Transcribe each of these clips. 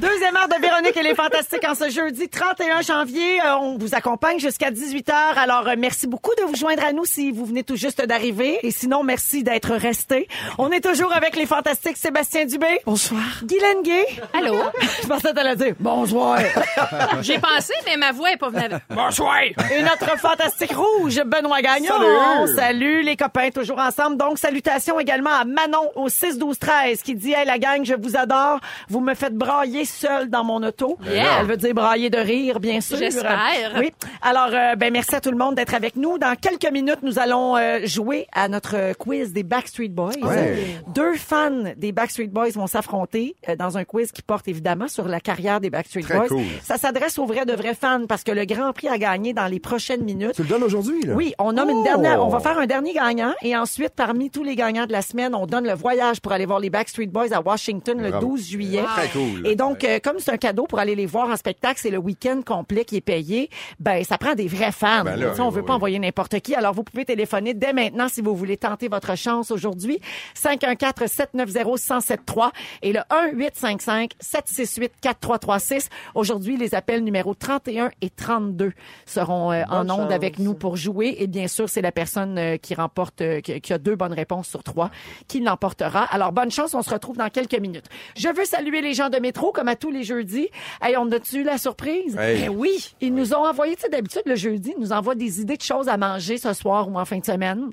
Deuxième heure de Véronique et les Fantastiques en ce jeudi 31 janvier. Euh, on vous accompagne jusqu'à 18h. Alors, euh, merci beaucoup de vous joindre à nous si vous venez tout juste d'arriver. Et sinon, merci d'être resté. On est toujours avec les Fantastiques Sébastien Dubé. Bonsoir. Guylaine Gay. Allô? Je pensais que t'allais dire bonsoir. J'ai pensé, mais ma voix est pas venue bonsoir. Et notre Fantastique Rouge, Benoît Gagnon. Salut. Salut les copains, toujours ensemble. Donc, salutations également à Manon au 6-12-13 qui dit, hey la gang, je vous adore. Vous me faites brailler seul dans mon auto. Yeah. Elle veut dire brailler de rire, bien sûr. J'espère. Oui. Alors, euh, ben merci à tout le monde d'être avec nous. Dans quelques minutes, nous allons euh, jouer à notre quiz des Backstreet Boys. Ouais. Deux fans des Backstreet Boys vont s'affronter euh, dans un quiz qui porte évidemment sur la carrière des Backstreet Très Boys. cool. Ça s'adresse aux vrais de vrais fans parce que le Grand Prix a gagné dans les prochaines minutes. Tu le donnes aujourd'hui, là? Oui, on nomme une Oh! dernière. On va faire un dernier gagnant et ensuite, parmi tous les gagnants de la semaine, on donne le voyage pour aller voir les Backstreet Boys à Washington le Bravo. 12 juillet. Très cool. Et donc, euh, comme c'est un cadeau pour aller les voir en spectacle, c'est le week-end complet qui est payé. Ben, ça prend des vrais fans. Ben là, Tu sais, on oui, veut pas oui. envoyer n'importe qui. Alors, vous pouvez téléphoner dès maintenant si vous voulez tenter votre chance aujourd'hui. 514-790-1073 et le 1-855-768-4336. Aujourd'hui, les appels numéro 31 et 32 seront euh, en ondes avec nous pour jouer. Et bien sûr, c'est la personne euh, qui remporte, euh, qui, qui a deux bonnes réponses sur trois qui l'emportera. Alors, bonne chance. On se retrouve dans quelques minutes. Je veux saluer les gens de métro, comme à tous les jeudis. Hey, on a-tu la surprise? Hey. Ben oui. Ils nous ont envoyé, tu sais, d'habitude, le jeudi, ils nous envoient des idées de choses à manger ce soir ou en fin de semaine.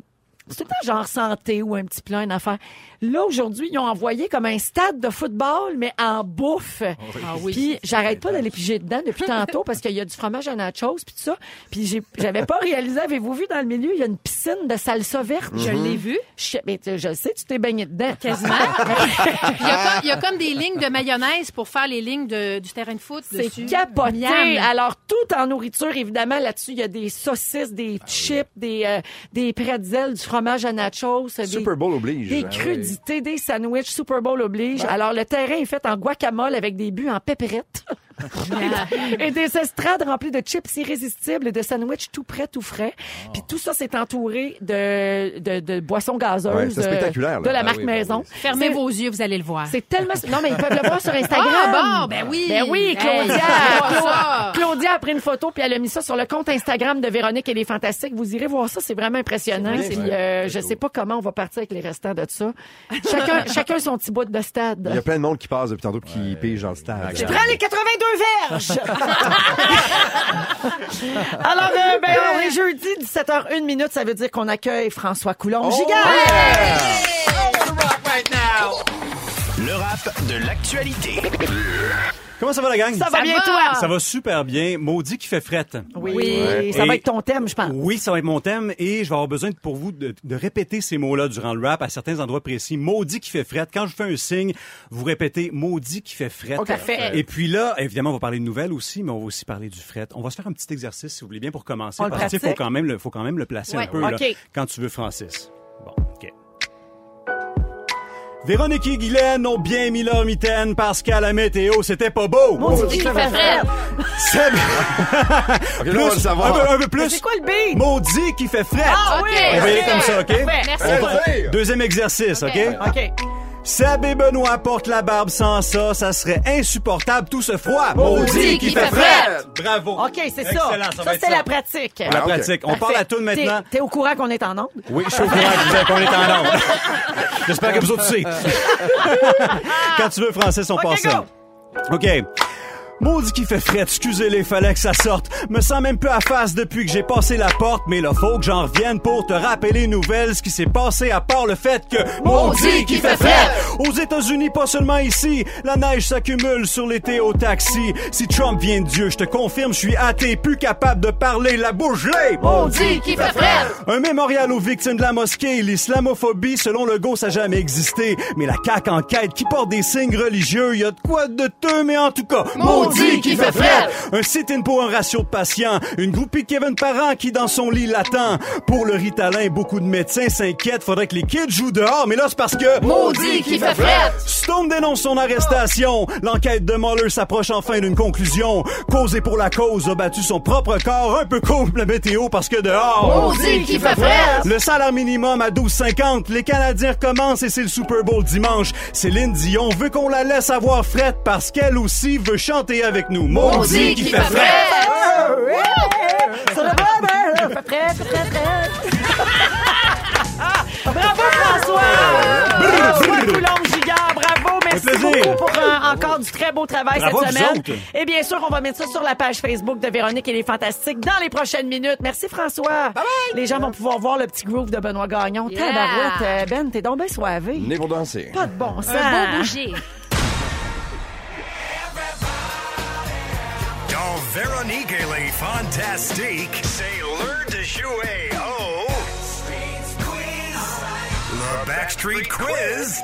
C'est tout le temps genre santé ou un petit plat, une affaire. Là, aujourd'hui, ils ont envoyé comme un stade de football, mais en bouffe. Ah oui. Puis j'arrête pas d'aller piger dedans depuis tantôt parce qu'il y a du fromage à nachos puis tout ça. Puis j'avais pas réalisé, avez-vous vu dans le milieu, il y a une piscine de salsa verte? Je l'ai vu. Je, mais sais, tu t'es baigné dedans. Quasiment. il, y a comme, il y a comme des lignes de mayonnaise pour faire les lignes de- du terrain de foot C'est capoté. Miam. Alors, tout en nourriture, évidemment, là-dessus, il y a des saucisses, des chips, des, euh, des pretzels, du fromage à nachos. des- Super Bowl oblige. Des Ah oui. crudités, des sandwichs, Super Bowl oblige. Alors, le terrain est fait en guacamole avec des buts en pépérette. et des estrades remplies de chips irrésistibles et de sandwichs tout prêts, tout frais. Puis tout ça, c'est entouré de, de, de boissons gazeuses euh, spectaculaire, de la Ah marque oui, ben Maison. Fermez vos yeux, vous allez le voir. C'est tellement... Non, mais ils peuvent le voir sur Instagram. Ah, bon, ben oui. Ben oui, Claudia. Hey. Claudia a pris une photo puis elle a mis ça sur le compte Instagram de Véronique et les Fantastiques. Vous irez voir ça, c'est vraiment impressionnant. C'est vrai. Euh, je sais pas comment on va partir avec les restants de ça. Chacun, chacun son petit bout de stade. Il y a plein de monde qui passe depuis tantôt qui pige dans le stade. Prends les 82 verges! Alors, euh, ben, on est jeudi, 17h01 minute, ça veut dire qu'on accueille François Coulombe. Giga! Le rap de l'actualité. Comment ça va la gang? Ça va bien, toi? Ça va super bien. Maudit qui fait frette. Oui, Oui. ça va être ton thème, je pense. Oui, ça va être mon thème et je vais avoir besoin de- pour vous de, de répéter ces mots-là durant le rap à certains endroits précis. Maudit qui fait frette. Quand je fais un signe, vous répétez maudit qui fait frette. OK. Parfait. Et puis là, évidemment, on va parler de nouvelles aussi, mais on va aussi parler du fret. On va se faire un petit exercice, si vous voulez bien, pour commencer. On le parce que, tu sais, pratique? faut quand même le, faut quand même le placer Ouais. un peu, là, OK. quand tu veux, Francis. OK. Véronique et Guylaine ont bien mis leur mitaine parce qu'à la météo, c'était pas beau. Maudit qui fait frette. C'est- OK, là, on va le un, peu, un peu plus. C'est quoi le beat? Maudit qui fait frette. Ah oui! On va y aller comme ça, OK? Merci. Deuxième exercice, OK? OK. Seb et Benoît portent la barbe sans ça, ça serait insupportable tout ce froid. Maudit qui fait frette. Bravo. OK, c'est ça. Excellent, Ça, va être c'est la pratique. La Ah, ok. pratique. On parle à tout maintenant. T'es, t'es au courant qu'on est en onde? Oui, je suis au courant que qu'on est en ordre. J'espère que vous autres aussi. Quand tu veux, Francis, on passe go. ça. OK. Maudit qui fait fret, excusez-les, fallait que ça sorte. Me sens même peu à face depuis que j'ai passé la porte, mais là faut que j'en revienne pour te rappeler les nouvelles, ce qui s'est passé à part le fait que Maudit qui fait fret. Aux États-Unis, pas seulement ici, la neige s'accumule sur l'été au taxi. Si Trump vient de Dieu, je te confirme, je suis athée, plus capable de parler la bouche gelée. Maudit qui fait frette. Un mémorial aux victimes de la mosquée. L'islamophobie, selon le go, ça n'a jamais existé. Mais la CAQ en quête qui porte des signes religieux, y a de quoi de deux, mais en tout cas, Maudit Maudit qui fait fret. Un sit-in pour un ratio de patients. Une groupie de Kevin Parent qui dans son lit l'attend. Pour le Ritalin, beaucoup de médecins s'inquiètent. Faudrait que les kids jouent dehors, mais là c'est parce que... Maudit qui fait fret. Stone dénonce son arrestation. L'enquête de Mueller s'approche enfin d'une conclusion. Causé pour la cause a battu son propre corps, un peu comme la météo parce que dehors... Maudit qui fait fret. Le salaire minimum à 12,50. Les Canadiens recommencent et c'est le Super Bowl dimanche. Céline Dion veut qu'on la laisse avoir frette parce qu'elle aussi veut chanter avec nous. Maudit qui fait fret. Ça va bien, fait fret, fait fret, fret. Bravo François! François Coulombe-Gigard, bravo, merci beaucoup pour euh, encore du très beau travail Bravo cette semaine. autres. Et bien sûr, on va mettre ça sur la page Facebook de Véronique et les Fantastiques dans les prochaines minutes. Merci François. Les gens vont pouvoir voir le petit groove de Benoît Gagnon. Yeah. Tabarouette, euh, Ben, t'es donc bien soivé. Né pour danser. Pas de bon sens. Un beau bouger. Véronique et les Fantastiques, c'est l'heure de jouer oh. au... Le Backstreet Quiz.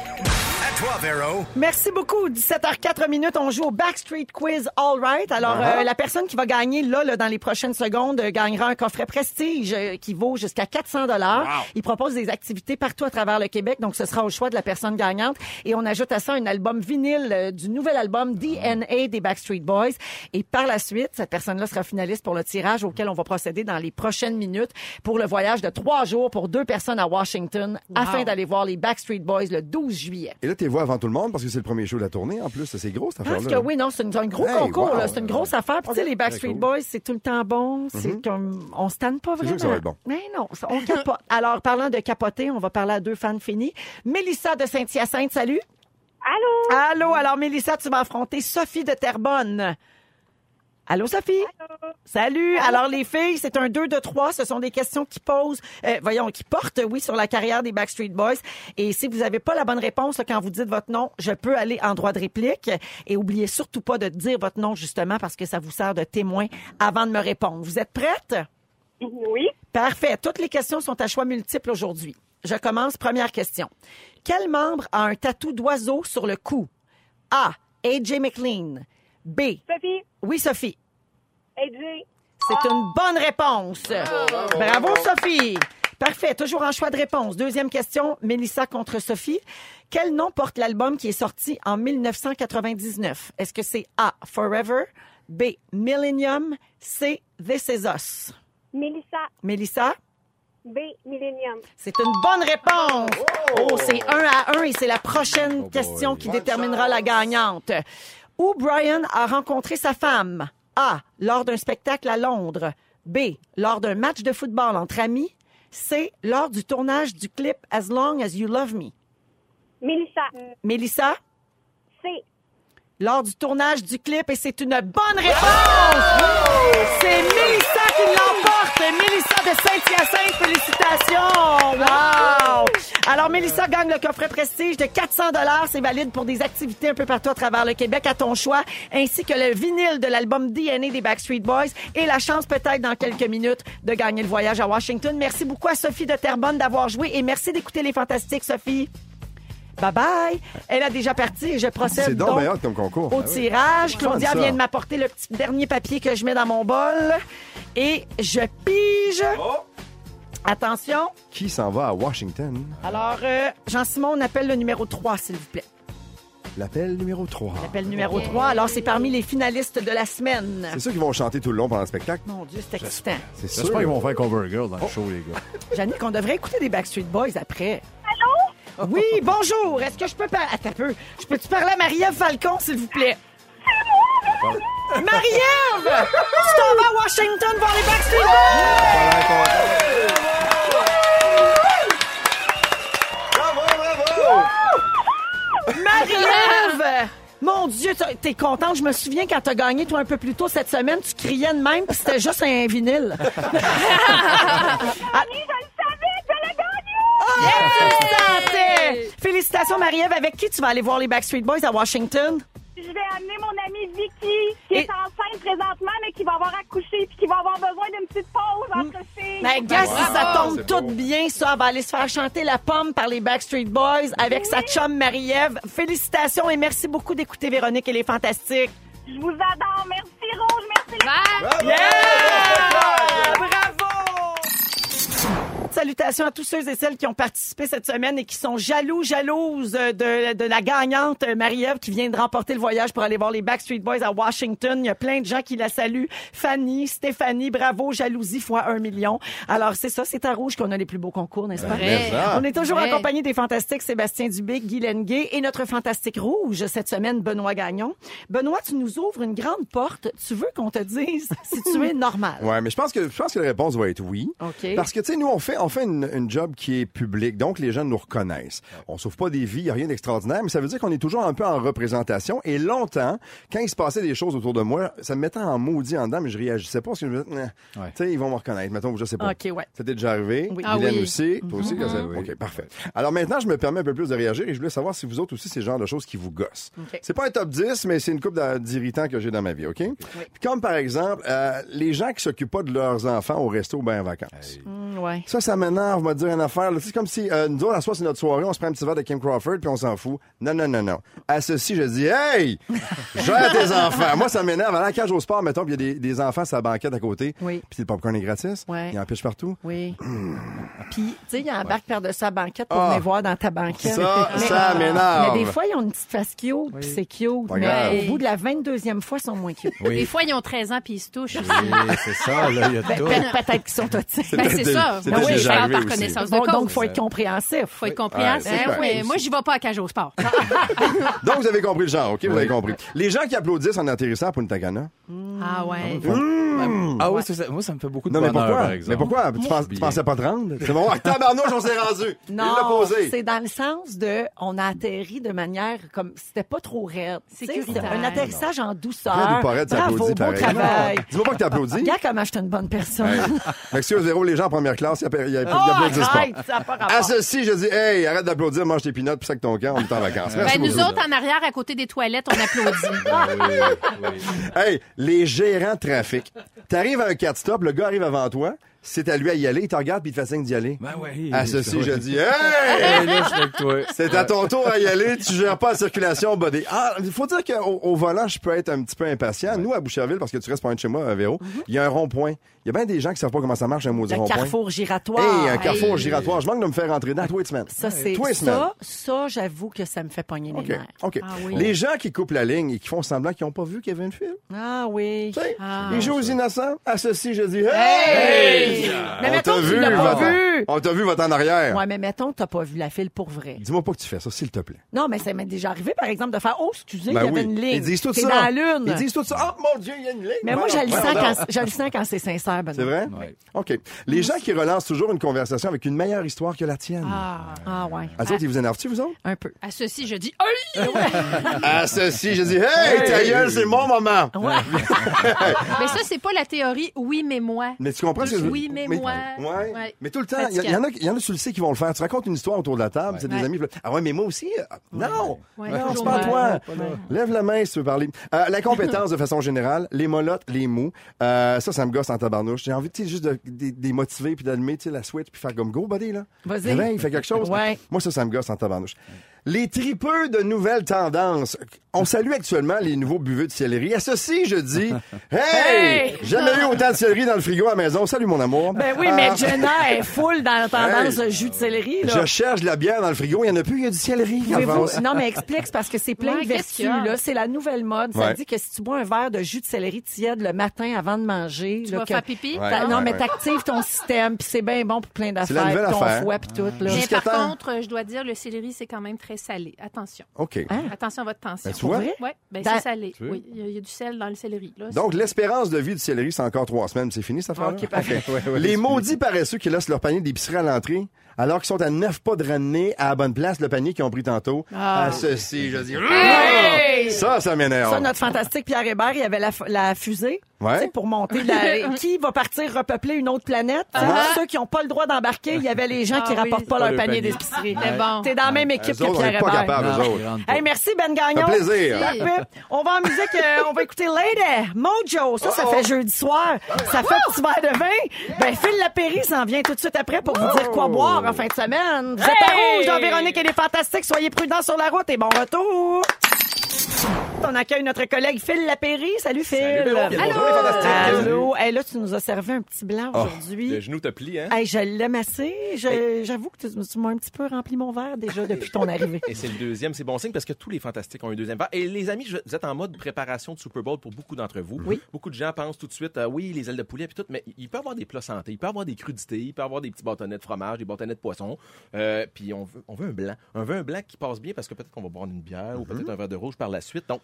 À toi, Véro. Merci beaucoup. 17h04 minutes, on joue au Backstreet Quiz All Right. Alors, euh, la personne qui va gagner là, là, dans les prochaines secondes, euh, gagnera un coffret prestige euh, qui vaut jusqu'à 400 dollars. Il propose des activités partout à travers le Québec, donc ce sera au choix de la personne gagnante. Et on ajoute à ça un album vinyle euh, du nouvel album DNA des Backstreet Boys. Et par la suite, cette personne-là sera finaliste pour le tirage auquel on va procéder dans les prochaines minutes pour le voyage de trois jours pour deux personnes à Washington afin d'aller voir les Backstreet Boys le 12 juillet. Et là, t'es vois avant tout le monde parce que c'est le premier show de la tournée. En plus, c'est gros, cette Parce affaire-là. que oui, non, c'est un gros Hey, concours, wow. là. c'est une grosse affaire. Puis, tu sais, les Backstreet cool. Boys, c'est tout le temps bon. C'est comme, on se tanne pas sûr vraiment. que ça va être bon. Mais non, on capote. Alors, parlant de capoter, on va parler à deux fans finis. Mélissa de Saint-Hyacinthe, salut. Allô? Allô, alors Mélissa, tu vas affronter Sophie de Terrebonne. Allô, Sophie? Salut. Alors, les filles, c'est un 2 de 3. Ce sont des questions qui posent, euh, voyons, qui portent, oui, sur la carrière des Backstreet Boys. Et si vous n'avez pas la bonne réponse quand vous dites votre nom, je peux aller en droit de réplique. Et oubliez surtout pas de dire votre nom, justement, parce que ça vous sert de témoin avant de me répondre. Vous êtes prête? Oui. Parfait. Toutes les questions sont à choix multiples aujourd'hui. Je commence. Première question. Quel membre a un tatou d'oiseau sur le cou? A. AJ McLean. B. Sophie, Oui, Sophie. AJ, C'est une bonne réponse. Bravo, Sophie. Parfait. Toujours en choix de réponse. Deuxième question. Mélissa contre Sophie. Quel nom porte l'album qui est sorti en 1999? Est-ce que c'est A. Forever? B. Millennium? C. This Is Us? Mélissa, Mélissa? B, Millennium. C'est une bonne réponse. Oh, c'est un à un et c'est la prochaine question qui déterminera la gagnante. Où Brian a rencontré sa femme? A. Lors d'un spectacle à Londres. B. Lors d'un match de football entre amis. C. Lors du tournage du clip As Long As You Love Me. Mélissa, Mélissa? C, Lors du tournage du clip et c'est une bonne réponse! C'est Mélissa qui l'emporte! Mélissa de Saint-Hyacinthe, félicitations! Wow! Alors, Mélissa gagne le coffret prestige de 400 C'est valide pour des activités un peu partout à travers le Québec à ton choix, ainsi que le vinyle de l'album DNA des Backstreet Boys et la chance peut-être dans quelques minutes de gagner le voyage à Washington. Merci beaucoup à Sophie de Terrebonne d'avoir joué et merci d'écouter les fantastiques, Sophie. Bye bye. Elle a déjà parti et je procède C'est donc donc comme concours. au Ah oui. tirage. Claudia vient de m'apporter le petit dernier papier que je mets dans mon bol. Et je pige. Oh! Attention. Qui s'en va à Washington? Alors, euh, Jean-Simon, on appelle le numéro 3, s'il vous plaît. L'appel numéro 3. L'appel numéro 3. Alors, c'est parmi les finalistes de la semaine. C'est ceux qui vont chanter tout le long pendant le spectacle. Mon Dieu, c'est excitant. C'est sûr. J'espère qu'ils vont faire Cover Girl dans le show, les gars. Jannick, on devrait écouter des Backstreet Boys après. Oui, bonjour. Est-ce que je peux parler... Attends un peu. Je peux-tu parler à Marie-Ève Falcon, s'il vous plaît? Marie-Ève! Tu t'en vas à Washington voir les Backstreet Boys! Marie-Ève! Mon Dieu, t'es contente. Je me souviens quand t'as gagné, toi, un peu plus tôt cette semaine, tu criais de même, puis c'était juste un vinyle. Oui, Santé! Félicitations, Marie-Ève. Avec qui tu vas aller voir les Backstreet Boys à Washington? Je vais amener mon amie Vicky, qui Et- est enceinte présentement, mais qui va avoir accouché, puis qui va avoir besoin d'une petite pause entre filles. Ben, gars, si ça tombe tout bien, ça, elle va aller se faire chanter la pomme par les Backstreet Boys avec sa chum Marie-Ève. Félicitations et merci beaucoup d'écouter Véronique et les Fantastiques. Je vous adore. Merci, Rouge. Merci, les Bye. Yeah! Salutations à tous ceux et celles qui ont participé cette semaine et qui sont jaloux, jalouses de, de la gagnante euh, Marie-Ève qui vient de remporter le voyage pour aller voir les Backstreet Boys à Washington. Il y a plein de gens qui la saluent. Fanny, Stéphanie, bravo, jalousie fois un million. Alors c'est ça, c'est à Rouge qu'on a les plus beaux concours, n'est-ce pas? Ça. On est toujours Ouais. accompagné des fantastiques Sébastien Dubé, Guy Lenguet et notre fantastique rouge cette semaine, Benoît Gagnon. Benoît, tu nous ouvres une grande porte. Tu veux qu'on te dise si tu es normal? Ouais, mais je pense que je pense que la réponse va être oui. OK. Parce que tu sais nous on fait on fait une, une job qui est publique, donc les gens nous reconnaissent. On sauve pas des vies, il y a rien d'extraordinaire, mais ça veut dire qu'on est toujours un peu en représentation et longtemps quand il se passait des choses autour de moi, ça me mettait en maudit en dedans, mais je réagissais pas parce que je me disais Ouais. tu sais ils vont me reconnaître, mettons je sais pas. OK, ouais. C'était déjà arrivé. Oui. Ah oui. aussi, toi aussi que ça- OK, parfait. Alors maintenant, je me permets un peu plus de réagir et je voulais savoir si vous autres aussi c'est le genre de choses qui vous gossent. OK. C'est pas un top 10, mais c'est une coupe d'irritants que j'ai dans ma vie, OK? Puis comme par exemple euh, les gens qui s'occupent pas de leurs enfants au resto ou bien en vacances. Mm, ouais. Ça, ça m'énerve, va dire une affaire. C'est comme si, euh, nous autres, à soir, c'est notre soirée, on se prend un petit verre de Kim Crawford, puis on s'en fout. Non, non, non, non. À ceci, je dis, hey! Gère tes enfants. Moi, ça m'énerve. À la cage au sport, mettons, puis il y a des, des enfants sur la banquette à côté. Oui. Puis le popcorn est gratis. Ouais. Il en piche partout. Oui. Puis, tu sais, il y a un bac par-dessus sa banquette pour Ah. venir voir dans ta banquette. Ça, Mais- ça m'énerve. Mais des fois, ils ont une petite face cute, puis c'est cute. Pas mais grave. au bout de la 22e fois, ils sont moins cute. Des fois, ils ont 13 ans puis ils se touchent. Oui, c'est ça, là, il y a tout. Pe- Peut-être qu'ils sont autistes. Ben, c'est C'était- ça. Ben oui, déjà arrivé par aussi. connaissance de Bon, cause. donc, faut être compréhensif. faut être compréhensif. Ouais, Ben oui, moi, j'y vais pas à cage au sport. Donc, vous avez compris le genre, OK? Vous avez compris. Les gens qui applaudissent en atterrissant à Punta Cana? Ah ouais. Ah oui, c'est ça. moi, ça me fait beaucoup de Non, mais bonheur, pourquoi? par exemple. Mais pourquoi? Tu, penses- tu Bien. pensais pas te rendre? C'est bon. Ah, tabarnouche, on s'est rendu. Il l'a Non, posé. c'est dans le sens de, on a atterri de manière comme, c'était pas trop raide. C'est un atterrissage en douceur. Raide ou pas raide, ça Bravo, beau pareil. travail. Dis-moi pas que t'applaudis. Regarde comment je suis une bonne personne. Excuse, Véro, les gens en première classe, ils appla- ils Oh, pas rapport. À ceci, je dis, hey, arrête d'applaudir, mange tes peanuts, puis ça que ton camp, on est en vacances. Merci Ben, nous beaucoup. autres, en arrière, à côté des toilettes, on applaudit. Oui, oui. Hey, les gérants de trafic. T'arrives à un 4 stop, le gars arrive avant toi, c'est à lui à y aller, il te regarde puis il te fait signe d'y aller. Ben oui. À ceci, je dis, hey! C'est à ton tour à y aller, tu gères pas la circulation, buddy. Ah, il faut dire qu'au au volant, je peux être un petit peu impatient. Nous, à Boucherville, parce que tu restes pas loin de chez moi, Véro, il y a un rond-point. Il y a bien des gens qui savent pas comment ça marche, un maudit rond-point. carrefour giratoire. Hey, un carrefour Hey. giratoire. Je manque de me faire rentrer dans. Toi, et semaine. Ça, c'est Toi, et semaine. ça, ça, j'avoue que ça me fait pogner les nerfs. OK. Ah oui. Les gens qui coupent la ligne et qui font semblant qu'ils n'ont pas vu qu'il y avait une file. Ah oui. Tu sais, Ah. ils jouent aux innocents. À ceci, je dis, hey! Mais On mettons t'a que tu vu, l'as pas va-t'en. vu. On t'a vu, va en arrière. Ouais, mais mettons que t'as pas vu la file pour vrai. Dis-moi pas que tu fais ça, s'il te plaît. Non, mais ça m'est déjà arrivé, par exemple, de faire, oh, excusez, Ben il y avait oui. une ligne. Ils disent tout T'es ça. dans la lune. Ils disent tout ça. Oh mon Dieu, il y a une ligne. Mais moi, Ben je le, sens quand, je le sens quand c'est sincère, Benoît. C'est vrai? Ouais. OK. Les gens qui relancent toujours une conversation avec une meilleure histoire que la tienne. Ah. Ah ouais, À autres, ils vous énervent-tu, vous autres? un peu. À ceci, je dis, Hey! À ceci, je dis, hey, ta gueule, c'est mon moment. Mais ça, c'est pas la théorie oui, mais moi. Mais tu comprends ce que je veux Oui, mais moi. Ouais. Ouais. Mais tout le temps, il y, il y en a, il y en a, tu le sais, qui vont le faire. Tu racontes une histoire autour de la table, c'est des amis. Ah ouais, mais moi aussi. euh, Non! Non, c'est pas toi. Lève la main si tu veux parler. Euh, la compétence de façon générale, les molottes, les mous. Euh, ça, ça me gosse en tabarnouche. J'ai envie, tu sais, juste de, de, de les motiver puis d'allumer, tu sais, la switch puis faire comme go, buddy, là. Vas-y. Réveille, fais quelque chose. Ouais. Moi, ça, ça me gosse en tabarnouche. Les tripeux de nouvelles tendances. On salue actuellement les nouveaux buveux de céleri. À ceci, je dis, hey! Hey! Jamais eu autant de céleri dans le frigo à la maison. Salut, mon amour. Ben oui, mais Ah. Jenna est full dans la tendance Hey. jus de céleri, là. Je cherche de la bière dans le frigo. Il y en a plus. Il y a du céleri. Non, mais explique, parce que c'est plein Ouais, de vertus, là. C'est la nouvelle mode. Ça Ouais. dit que si tu bois un verre de jus de céleri tiède le matin avant de manger, Tu là, vas que- faire pipi? Ouais. Non, mais ouais. t'actives ton système, puis c'est bien bon pour plein la d'affaires, ton affaire. foie, puis tout, là. Mais Jusqu'à par temps. contre, je dois dire, le céleri, c'est quand même très salé. Attention. OK. Hein? Attention à votre tension. Ben, tu vois? Oui, ben, c'est salé. Oui, il y, a- il y a du sel dans le céleri. Là. Donc, l'espérance de vie du céleri, c'est encore trois semaines. C'est fini, cette affaire-là? OK, parfait. Les maudits paresseux qui laissent leur panier d'épicerie à l'entrée, alors qu'ils sont à neuf pas de ramener à la bonne place le panier qu'ils ont pris tantôt. À ceci, je dis... Hey! Ça, ça m'énerve. Ça, notre fantastique Pierre Hébert, il y avait la, la fusée. Ouais. tu sais, Pour monter la... Qui va partir repeupler une autre planète? tu sais? Ah. Ceux qui n'ont pas le droit d'embarquer, il y avait les gens qui Ah oui. rapportent pas Pas leur le panier d'épicerie. C'est bon. T'es dans la même équipe autres, que on Pierre n'est pas Hébert. capables, eux Non, autres. pas. Hey, merci Ben Gagnon. Ça fait plaisir. On va en musique, euh, on va écouter Lady, Mojo. Ça, ça Oh, oh. fait jeudi soir. Ça fait petit verre de vin. Ben, Phil Lapéry s'en vient tout de suite après pour vous dire quoi boire en fin de semaine. Vous êtes à rouge dans Véronique et les Fantastiques. Soyez prudents sur la route et bon retour. On accueille notre collègue Phil Lapéry. Salut Phil. Salut, Allô? bonjour, les fantastiques. Allô? Hey, là, tu nous as servi un petit blanc Oh, aujourd'hui. Le genou te plie, hein? Hey, je l'aime assez. J'avoue que tu, tu m'as un petit peu rempli mon verre déjà depuis ton arrivée. Et c'est le deuxième, c'est bon signe parce que tous les fantastiques ont un deuxième verre. Et les amis, je- vous êtes en mode préparation de Super Bowl pour beaucoup d'entre vous. Oui. Beaucoup de gens pensent tout de suite, euh, oui, les ailes de poulet puis tout, mais il peut y avoir des plats santé, il peut y avoir des crudités, il peut y avoir des petits bâtonnets de fromage, des bâtonnets de poisson. Euh, puis on veut, on veut un blanc, un vin blanc qui passe bien parce que peut-être qu'on va boire une bière ou peut-être un verre de rouge par la suite. Donc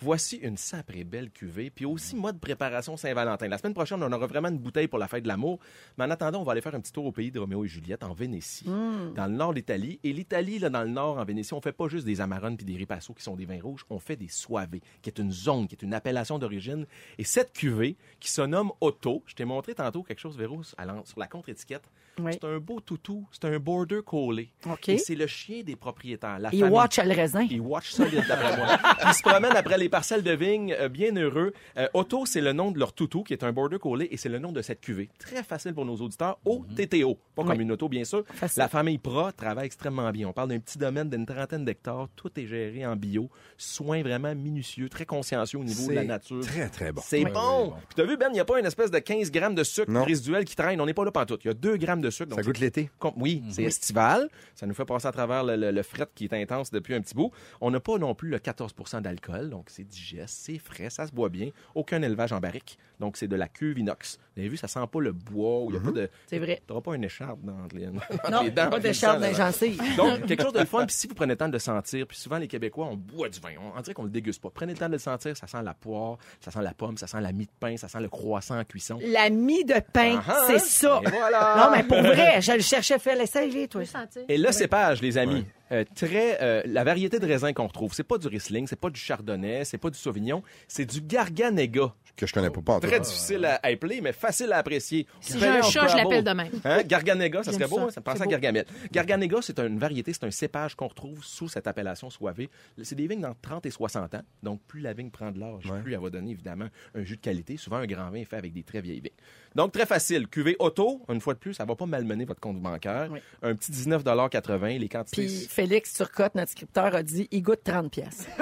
voici une sacrée belle cuvée, puis aussi mode préparation Saint-Valentin. La semaine prochaine, on aura vraiment une bouteille pour la fête de l'amour. Mais en attendant, on va aller faire un petit tour au pays de Roméo et Juliette en Vénétie, dans le nord de l'Italie. Et l'Italie, là, dans le nord, en Vénétie, on fait pas juste des amarones puis des ripasso qui sont des vins rouges, on fait des soivés, qui est une zone, qui est une appellation d'origine. Et cette cuvée, qui se nomme Otto, je t'ai montré tantôt quelque chose, Véro, sur la contre-étiquette. Oui. C'est un beau toutou, c'est un border collie. OK. Et c'est le chien des propriétaires. La Il famille. watch le raisin. Il watch solide, d'après moi. Il se promène après les parcelles de vignes, euh, bien heureux. Euh, Otto, c'est le nom de leur toutou, qui est un border collie, et c'est le nom de cette cuvée. Très facile pour nos auditeurs. O-T-T-O. Pas comme Oui. une auto, bien sûr. Facile. La famille Pra travaille extrêmement bien. On parle d'un petit domaine d'une trentaine d'hectares. Tout est géré en bio. Soins vraiment minutieux, très consciencieux au niveau de la nature. Très, très bon. C'est bon. Puis t'as vu, Ben, il n'y a pas une espèce de 15 grammes de sucre Non. résiduel qui traîne. On n'est pas là pantoute. Il y a 2 grammes de sucre. donc Ça goûte l'été. Oui, c'est estival. Ça nous fait passer à travers le, le- le fret qui est intense depuis un petit bout. On n'a pas non plus le 14% d'alcool, donc c'est digeste, c'est frais, ça se boit bien. Aucun élevage en barrique, donc c'est de la cuve inox. Vous avez vu, ça sent pas le bois, il n'y a pas de... C'est vrai. T'auras pas une écharpe dans les, dans Non, les dents. pas d'écharpe dans les là. gencives. Donc, quelque chose de fun. Puis si vous prenez le temps de le sentir, puis souvent les Québécois, on boit du vin. On, on dirait qu'on le déguste pas. Prenez le temps de le sentir. Ça sent la poire, ça sent la pomme, ça sent la mie de pain, ça sent le croissant en cuisson. La mie de pain, Ah, c'est ça. et voilà. Non, mais pour vrai, je le cherchais, Phil. Essaye-les, toi. Sentir. Et le cépage, les amis, euh, très euh, la variété de raisin qu'on retrouve, c'est pas du Riesling, c'est pas du Chardonnay, c'est pas du Sauvignon, c'est du Garganega. Que je connais pas, pas en tout. Très difficile à appeler, mais facile à apprécier. Si j'ai un chat, je l'appelle de même. Hein? Garganega, ça serait beau, ça. hein? ça me pense C'est à. Gargamel. Garganega, c'est une variété, c'est un cépage qu'on retrouve sous cette appellation soivée. C'est des vignes dans 30 et 60 ans, donc plus la vigne prend de l'âge, plus elle va donner évidemment un jus de qualité. Souvent, un grand vin est fait avec des très vieilles vignes. Donc, très facile. Cuvée auto, une fois de plus, ça va pas malmener votre compte bancaire. Oui. Un petit 19,80 les quantités. Puis Félix Turcotte, notre scripteur, a dit il goûte 30 pièces.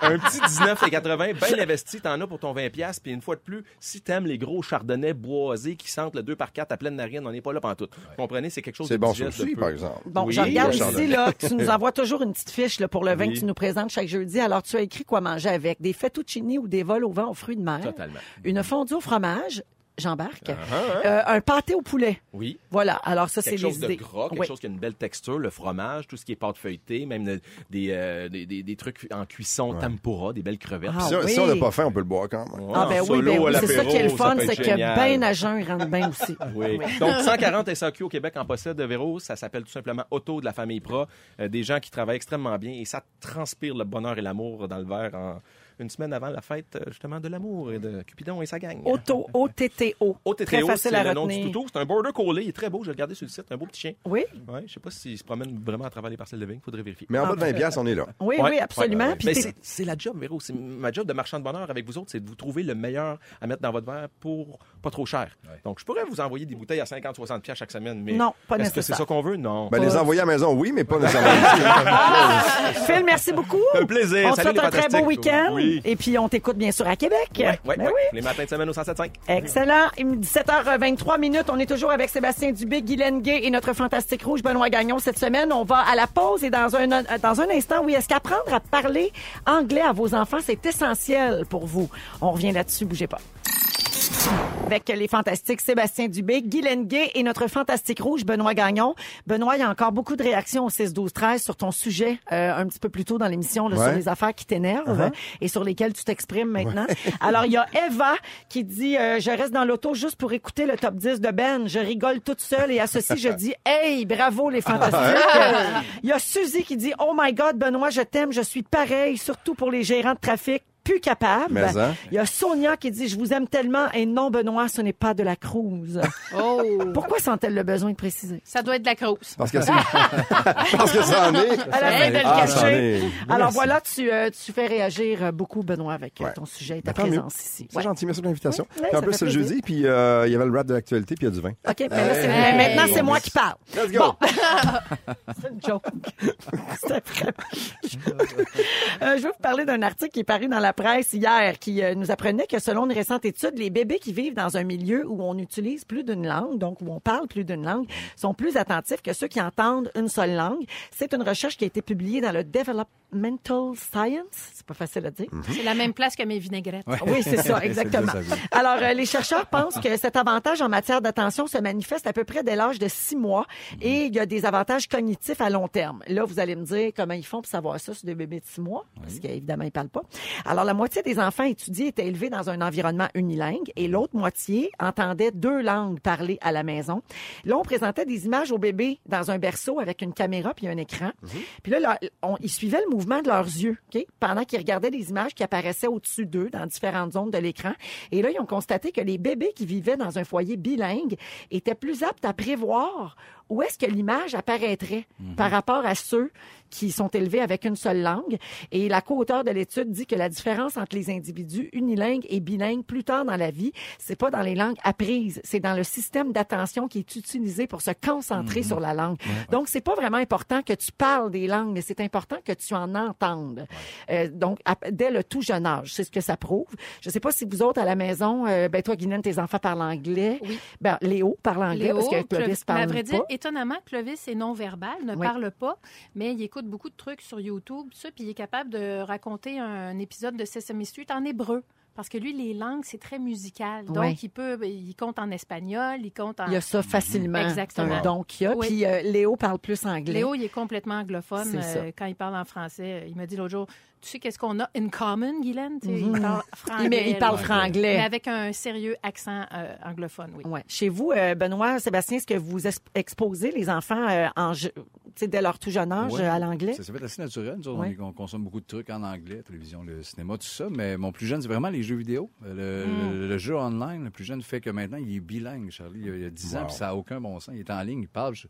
un petit 19,80 bien investi, t'en as pour ton 20 pièces puis une fois de plus, si t'aimes les gros chardonnays boisés qui sentent le 2 par 4 à pleine narine, on n'est pas là pantoute. Vous comprenez, c'est quelque chose C'est de bon, aussi, de peu. par exemple. Bon, Oui, je regarde ici chardonnay. là, que tu nous envoies toujours une petite fiche là, pour le vin Oui. que tu nous présentes chaque jeudi. Alors, tu as écrit quoi manger avec? Des fettuccini ou des vols au vent aux fruits de mer, Totalement. une fondue au fromage, j'embarque, hein? euh, un pâté au poulet. Oui. Voilà. Alors ça, c'est Quelque les chose de idées. gras, quelque Oui. chose qui a une belle texture, le fromage, tout ce qui est pâte feuilletée, même le- des, euh, des, des, des trucs en cuisson tempura, des belles crevettes. Ah, Si, oui. si on n'a pas faim, on peut le boire quand même. Ah ben En oui, ben oui, c'est ça qui est le fun, c'est que ben à jeun, il rentre bien aussi. Oui. Donc, 140 SAQ au Québec en possède de Véro. Ça s'appelle tout simplement Auto de la famille Pra. Euh, des gens qui travaillent extrêmement bien et ça transpire le bonheur et l'amour dans le verre en une semaine avant la fête, euh, justement, de l'amour et de Cupidon et sa gang. Auto, O-T-T-O. OTTO, Très c'est facile à le nom du toutou. C'est un border collie. Il est très beau. Je l'ai regardé sur le site. Un beau petit chien. Oui, Ouais, je sais pas s'il se promène vraiment à travers les parcelles de vigne. Faudrait vérifier. Mais en bas de 20 pièces, on est là. oui, Ouais, oui, absolument. ouais, ouais. Puis Mais t'es- c'est- c'est la job, Véro. C'est ma job de marchand de bonheur avec vous autres, c'est de vous trouver le meilleur à mettre dans votre verre pour pas trop cher. Donc, je pourrais vous envoyer des bouteilles à 50-60 pièces chaque semaine, mais Non, pas est-ce que c'est ça qu'on veut? Non. Ben, les envoyer à la maison, oui, mais pas nécessairement. Phil, merci beaucoup. Un plaisir. On te souhaite un très beau week-end. Oui. Et puis, on t'écoute bien sûr à Québec. Ouais, ouais, Ben ouais. oui. Les matins de semaine au 107.5. Excellent. 17h23 minutes. On est toujours avec Sébastien Dubé, Guylaine Gay et notre fantastique rouge Benoît Gagnon. Cette semaine, on va à la pause et dans un, dans un instant, oui, est-ce qu'apprendre à parler anglais à vos enfants, c'est essentiel pour vous? On revient là-dessus, bougez pas. Avec les fantastiques Sébastien Dubé, Guylaine Gay et notre fantastique rouge Benoît Gagnon. Benoît, il y a encore beaucoup de réactions au 6 12 13 sur ton sujet euh, un petit peu plus tôt dans l'émission là, Ouais. sur les affaires qui t'énervent et sur lesquelles tu t'exprimes maintenant. Alors il y a Eva qui dit euh, je reste dans l'auto juste pour écouter le top 10 de Ben, je rigole toute seule et à ceci je dis hey, bravo les fantastiques. Il y a Suzy qui dit oh my god Benoît, je t'aime, je suis pareil surtout pour les gérants de trafic plus capable. Mais, hein? Il y a Sonia qui dit, je vous aime tellement et non, Benoît, ce n'est pas de la cruise. Oh! Pourquoi sent-elle le besoin de préciser? Ça doit être de la crouse. Parce que c'est... Parce que ça en est. Elle a fait de le Ah, cacher. est. Alors voilà, tu, euh, tu fais réagir beaucoup, Benoît, avec euh, Ouais. ton sujet et ta Ben, mieux. présence ici. C'est Ouais. gentil, merci pour l'invitation. Ouais, en plus, c'est le jeudi, puis euh, il y avait le rap de l'actualité, puis il y a du vin. OK, mais là, c'est- Hey. mais maintenant, c'est moi qui parle. Let's go! C'est une joke. C'était vraiment Euh, je vais vous parler d'un article qui est paru dans la presse hier qui euh, nous apprenait que selon une récente étude, les bébés qui vivent dans un milieu où on utilise plus d'une langue, donc où on parle plus d'une langue, sont plus attentifs que ceux qui entendent une seule langue. C'est une recherche qui a été publiée dans le Developmental Science. C'est pas facile à dire. C'est la même place que mes vinaigrettes. Oui, c'est ça, exactement. Alors, euh, les chercheurs pensent que cet avantage en matière d'attention se manifeste à peu près dès l'âge de six mois et il y a des avantages cognitifs à long terme. Là, vous allez me dire comment ils font pour savoir ça sur des bébés de six mois, parce qu'évidemment, ils parlent pas. Alors, la moitié des enfants étudiés étaient élevés dans un environnement unilingue et l'autre moitié entendait deux langues parlées à la maison. Là, on présentait des images aux bébés dans un berceau avec une caméra puis un écran. Puis là, là, on- ils suivaient le mouvement de leurs yeux? Pendant qu'ils regardaient des images qui apparaissaient au-dessus d'eux dans différentes zones de l'écran. Et là, ils ont constaté que les bébés qui vivaient dans un foyer bilingue étaient plus aptes à prévoir où est-ce que l'image apparaîtrait par rapport à ceux qui sont élevés avec une seule langue. Et la co-auteur de l'étude dit que la différence entre les individus unilingues et bilingues plus tard dans la vie, c'est pas dans les langues apprises, c'est dans le système d'attention qui est utilisé pour se concentrer sur la langue. Donc, c'est pas vraiment important que tu parles des langues, mais c'est important que tu en entendes. Euh, donc, à- dès le tout jeune âge, c'est ce que ça prouve. Je sais pas si vous autres à la maison, euh, ben toi, Guylaine, tes enfants parlent anglais. Oui. Ben, Léo parle anglais Léo, parce que Clovis Clovis- mais parle à vrai pas. dire, étonnamment, Clovis est non-verbal, ne Oui. parle pas, mais il écoute beaucoup de trucs sur YouTube, ça, puis il est capable de raconter un épisode de Sesame Street en hébreu. Parce que lui, les langues, c'est très musical. Donc, il peut, il compte en espagnol, il compte en... Il y a ça facilement. Exactement. C'est un don qu'il y a. Oui. Puis euh, Léo parle plus anglais. Léo, il est complètement anglophone. Euh, quand il parle en français, il m'a dit l'autre jour, tu sais qu'est-ce qu'on a in common, Guylaine? Il parle franglais. Mhm. Il, il parle franglais. Mais avec un sérieux accent euh, anglophone, oui. Ouais. Chez vous, euh, Benoît, Sébastien, est-ce que vous exposez les enfants euh, en dès leur tout jeune âge Ouais. à l'anglais? Ça s'est fait assez naturel. Nous autres, Ouais. on, on consomme beaucoup de trucs en anglais, télévision, le cinéma, tout ça. Mais mon plus jeune, c'est vraiment les jeux vidéo. Euh, Le, le- le jeu online, le plus jeune fait que maintenant, il est bilingue, Charlie. Il a, il a 10 ans, puis ça n'a aucun bon sens. Il est en ligne, il parle. Je...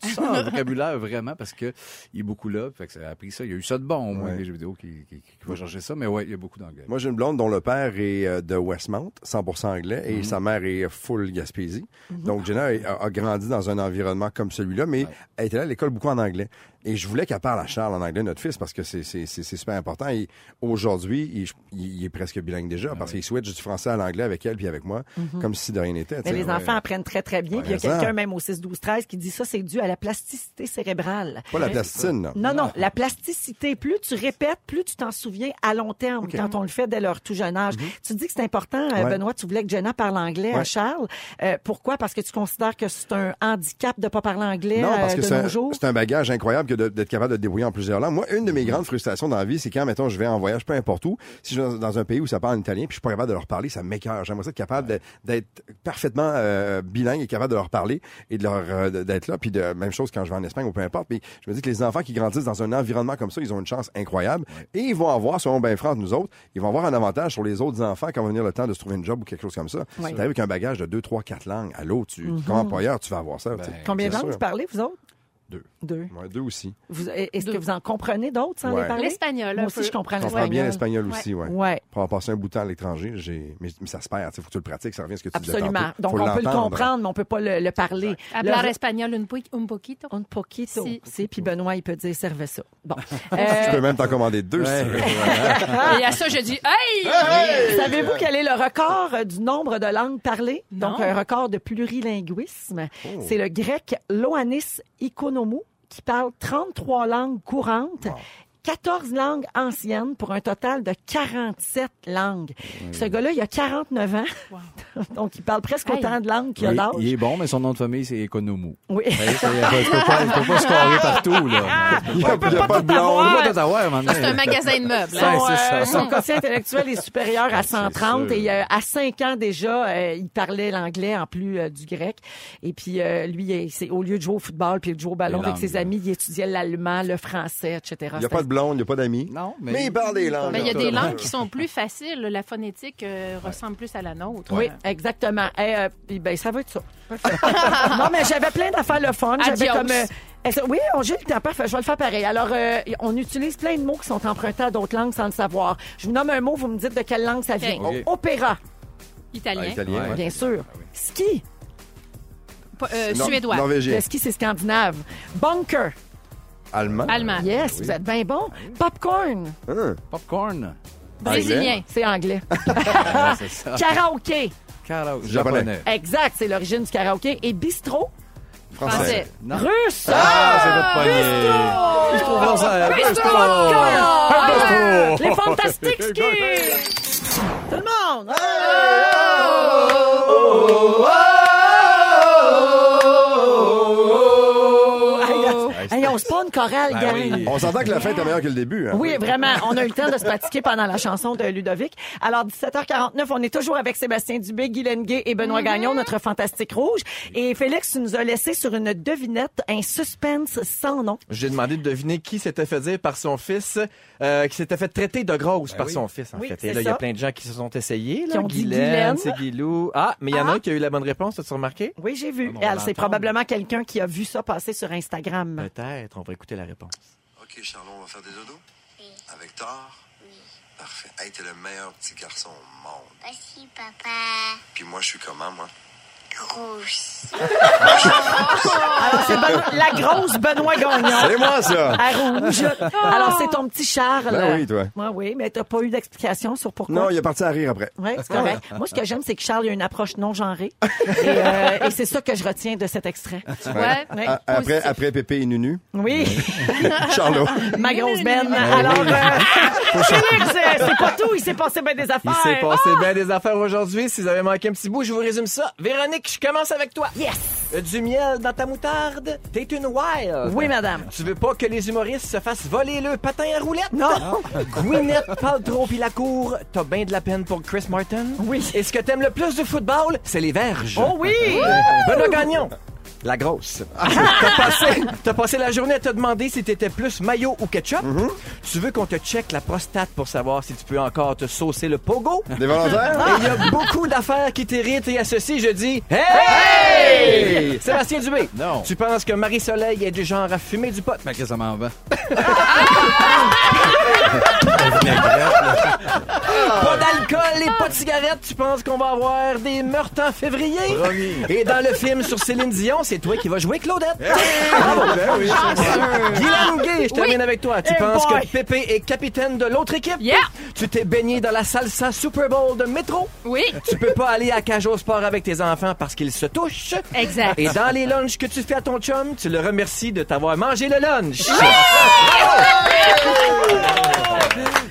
Tu sens le vocabulaire vraiment parce que il est beaucoup là. Fait que ça a appris ça. Il y a eu ça de bon, au moins, Ouais. les jeux vidéo qui, qui, qui va chercher ça. Mais ouais, il y a beaucoup d'anglais. Moi, j'ai une blonde dont le père est euh, de Westmount, 100% anglais, Mhm. et sa mère est full Gaspésie. Donc, Jenna a, a grandi dans un environnement comme celui-là, mais elle était là à l'école beaucoup en anglais. Et je voulais qu'elle parle à Charles en anglais, notre fils, parce que c'est c'est- c'est- c'est super important. Et aujourd'hui, il, il est presque bilingue déjà, Ah parce qu'il switch du français à l'anglais avec elle puis avec moi, comme si de rien n'était. tu Mais les ouais. enfants apprennent très, très bien. Puis il y a quelqu'un, même au 6, 12, 13, qui dit ça, c'est dû à la plasticité cérébrale. Pas la plastine, là. Non, non, la plasticité. Plus tu répètes, plus tu t'en souviens à long terme quand on le fait dès leur tout jeune âge. Tu dis que c'est important, euh, Ouais. Benoît, tu voulais que Jenna parle anglais à. Charles. Euh, pourquoi? Parce que tu considères que c'est un handicap de pas parler anglais Non, parce euh, que de c'est nos un, jours? c'est un bagage incroyable que d'être capable de te débrouiller en plusieurs langues. Moi, une de mes grandes frustrations dans la vie, c'est quand, mettons, je vais en voyage, peu importe où, si je vais dans- dans un pays où ça parle en italien, puis je suis pas capable de leur parler, ça m'écœure. J'aimerais être capable d'être parfaitement euh, bilingue et capable de leur parler et de leur euh, de- d'être là. Puis de même chose quand je vais en Espagne ou peu importe. Mais je me dis que les enfants qui grandissent dans un environnement comme ça, ils ont une chance incroyable et ils vont avoir, selon bien franc de nous autres, ils vont avoir un avantage sur les autres enfants quand va venir le temps de se trouver une job ou quelque chose comme ça. Ouais. Si t'arrives avec un bagage de deux, trois, quatre langues à l'autre, tu, comme employeur, tu vas avoir ça. Combien de langues vous parlez, vous autres? Deux. Deux. Ouais, deux aussi. Est-ce que vous en comprenez d'autres sans Ouais. les parler? L'espagnol, Moi un aussi, peu. je comprends Je comprends bien l'espagnol aussi, ouais. Ouais. Pour avoir passé un bout de temps à l'étranger, j'ai, mais, mais ça se perd, sais, faut que tu le pratiques, ça revient à ce que tu disais Absolument. Donc, on peut le comprendre, mais on peut pas le, le parler. Hablar Le- espagnol un, un poquito. Un poquito. Si. Si, puis Benoît, il peut dire servez ça. Bon. Tu Euh, peux même t'en commander deux, si tu veux. Et à ça, je dis, hey! Savez-vous quel est le record euh, du nombre de langues parlées? Non. Donc, un record de plurilinguisme. C'est le grec Loanis Qui parle 33 langues courantes. 14 langues anciennes pour un total de 47 langues. Ce gars-là, il a 49 ans. Donc, il parle presque Hey. autant de langues qu'il a Il, d'âge. il est bon, mais son nom de famille, c'est Economou. Oui. Tu peux pas, tu peux pas scorer partout, là. Il n'y a, peut il y a pas pas tout de blonde. avoir. C'est un magasin de meubles. Son. Ouais, euh, son quotient intellectuel est supérieur à 130 sûr. et euh, à 5 ans déjà, euh, il parlait l'anglais en plus euh, du grec. Et puis euh, lui, il- c'est au lieu de jouer au football puis de jouer au ballon Les avec ses amis, il étudiait l'allemand, le français, etc. Il n'y a pas de blonde, il n'y a pas d'amis. Non, mais... Mais il parle des langues. Mais il y a des langues qui sont plus faciles. La phonétique euh, ressemble plus à la nôtre. Oui, exactement. Eh, euh, puis, ben, ça va être ça. non, mais j'avais plein d'affaires le fun. J'avais Adios. comme. euh, est-ce- oui, on j'ai le temps. Parfait, je vais le faire pareil. Alors, euh, on utilise plein de mots qui sont empruntés à d'autres langues sans le savoir. Je vous nomme un mot, vous me dites de quelle langue ça vient. Ok. Opéra, Italien. Ah, italien, Ouais. bien sûr. Ski, Pas- euh, Suédois. Norvégien. le ski, c'est scandinave. Bunker, Allemand. Allemand. yes, vous êtes bien bon. Popcorn, Hein? Popcorn. Brésilien. c'est anglais. C'est ça. Karaoké, Karaoke. Japonais. Japonais. exact, c'est l'origine du karaoké. Et bistrot, Français. Français. Non. russe. Ah, c'est votre poignet. Bistrot français. Bistrot. Ah, Les fantastiques skis! Tout le monde! On se pas une chorale, Ben gang. oui. On s'entend que la fin est meilleure que le début. Hein? Oui, vraiment. On a eu le temps de se pratiquer pendant la chanson de Ludovic. Alors, 17h49, on est toujours avec Sébastien Dubé, Guy Lenguet et Benoît Gagnon, notre fantastique rouge. Et Félix, tu nous as laissé sur une devinette un suspense sans nom. J'ai demandé de deviner qui s'était fait dire par son fils, euh, qui s'était fait traiter de grosse par oui. son fils, en Oui, fait. c'est Et là, il y a ça. plein de gens qui se sont essayés. Qui Là. ont dit Guylaine, Guylaine. c'est Guilou. Ah, mais il y en a un qui a eu la bonne réponse, as-tu remarqué? Oui, j'ai vu. Ah, on Et va elle, c'est l'entendre. probablement quelqu'un qui a vu ça passer sur Instagram. Peut-être, on va écouter la réponse. OK, Charlot, on va faire des dodos? Avec Thor? Parfait. Hey, t'es le meilleur petit garçon au monde. Merci, papa. Puis moi, je suis comment, moi? Grosse. Alors, c'est Ben- la grosse Benoît Gagnon. C'est moi, ça. À rouge. Alors, c'est ton petit Charles. Ben oui, toi. Moi, oui, mais t'as pas eu d'explication sur pourquoi? Non, il est parti à rire après. Oui, c'est correct. Moi, ce que j'aime, c'est que Charles a une approche non genrée. et euh, et c'est ça que je retiens de cet extrait. Ouais. Ouais. A- après, après Pépé et Nunu, Oui, Charlot. ma grosse benne. Alors, euh, Félix, euh, c'est pas tout. Il s'est passé bien des Il affaires. s'est passé bien des affaires aujourd'hui. Si vous avez manqué un petit bout, je vous résume ça. Véronique, je commence avec toi. Yes! Euh, Du miel dans ta moutarde, t'es une wild. Oui, madame. Tu veux pas que les humoristes se fassent voler le patin à roulette? Non. Gwyneth Paltrow pis la cour, t'as bien de la peine pour Chris Martin? Oui. Et ce que t'aimes le plus du football, c'est les verges. Oh oui! Benoît Gagnon. La grosse. T'as passé, t'as passé la journée à te demander si t'étais plus maillot ou ketchup. Tu veux qu'on te check la prostate pour savoir si tu peux encore te saucer le pogo? Des volontaires? Et il y a beaucoup d'affaires qui t'irritent et à ceci, je dis Hey! Sébastien Dubé. Non. Tu penses que Marie-Soleil est du genre à fumer du pot? Mais que ça m'en va. Pas d'alcool et pas de cigarettes. Tu penses qu'on va avoir des meurtres en février? Et dans le film sur Céline Dion, c'est toi qui vas jouer Claudette. Bravo. Guylaine Gay, je termine avec toi. Tu penses que Pépé est capitaine de l'autre équipe? Yeah. Tu t'es baigné dans la salsa Super Bowl de métro? Oui. Tu peux pas aller à cage au sport avec tes enfants parce qu'ils se touchent? Exact. Et dans les lunchs que tu fais à ton chum, tu le remercies de t'avoir mangé le lunch.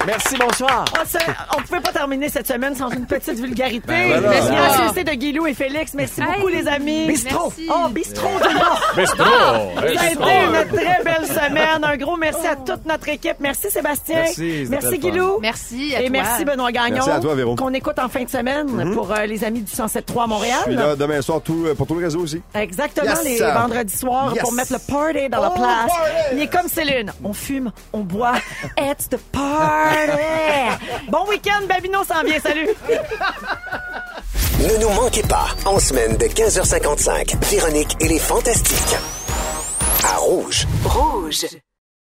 Merci, bonsoir. On, se- on pouvait pas terminer cette semaine sans une petite vulgarité. Ben voilà. Merci Ah. à CC de Guilou et Félix. Merci beaucoup, les amis. Bistrot. Merci. Oh, bistrot, tout le monde. Ça a été une très belle semaine. Un gros merci à toute notre équipe. Merci, Sébastien. Merci, Merci. Guilou. Merci à Et toi. merci, Benoît Gagnon. Merci à toi, Véro. Qu'on écoute en fin de semaine pour euh, les amis du 107.3 à Montréal. Je suis là demain soir tout, euh, pour tout le réseau aussi. Exactement, Yes. les vendredis soirs Yes. pour mettre le party dans la Oh, place. party. Il est comme Céline. On fume, on boit. It's the party. bon week-end, Babino s'en vient. Salut. Ne nous manquez pas, en semaine de 15h55, Véronique et les Fantastiques. À Rouge. Rouge.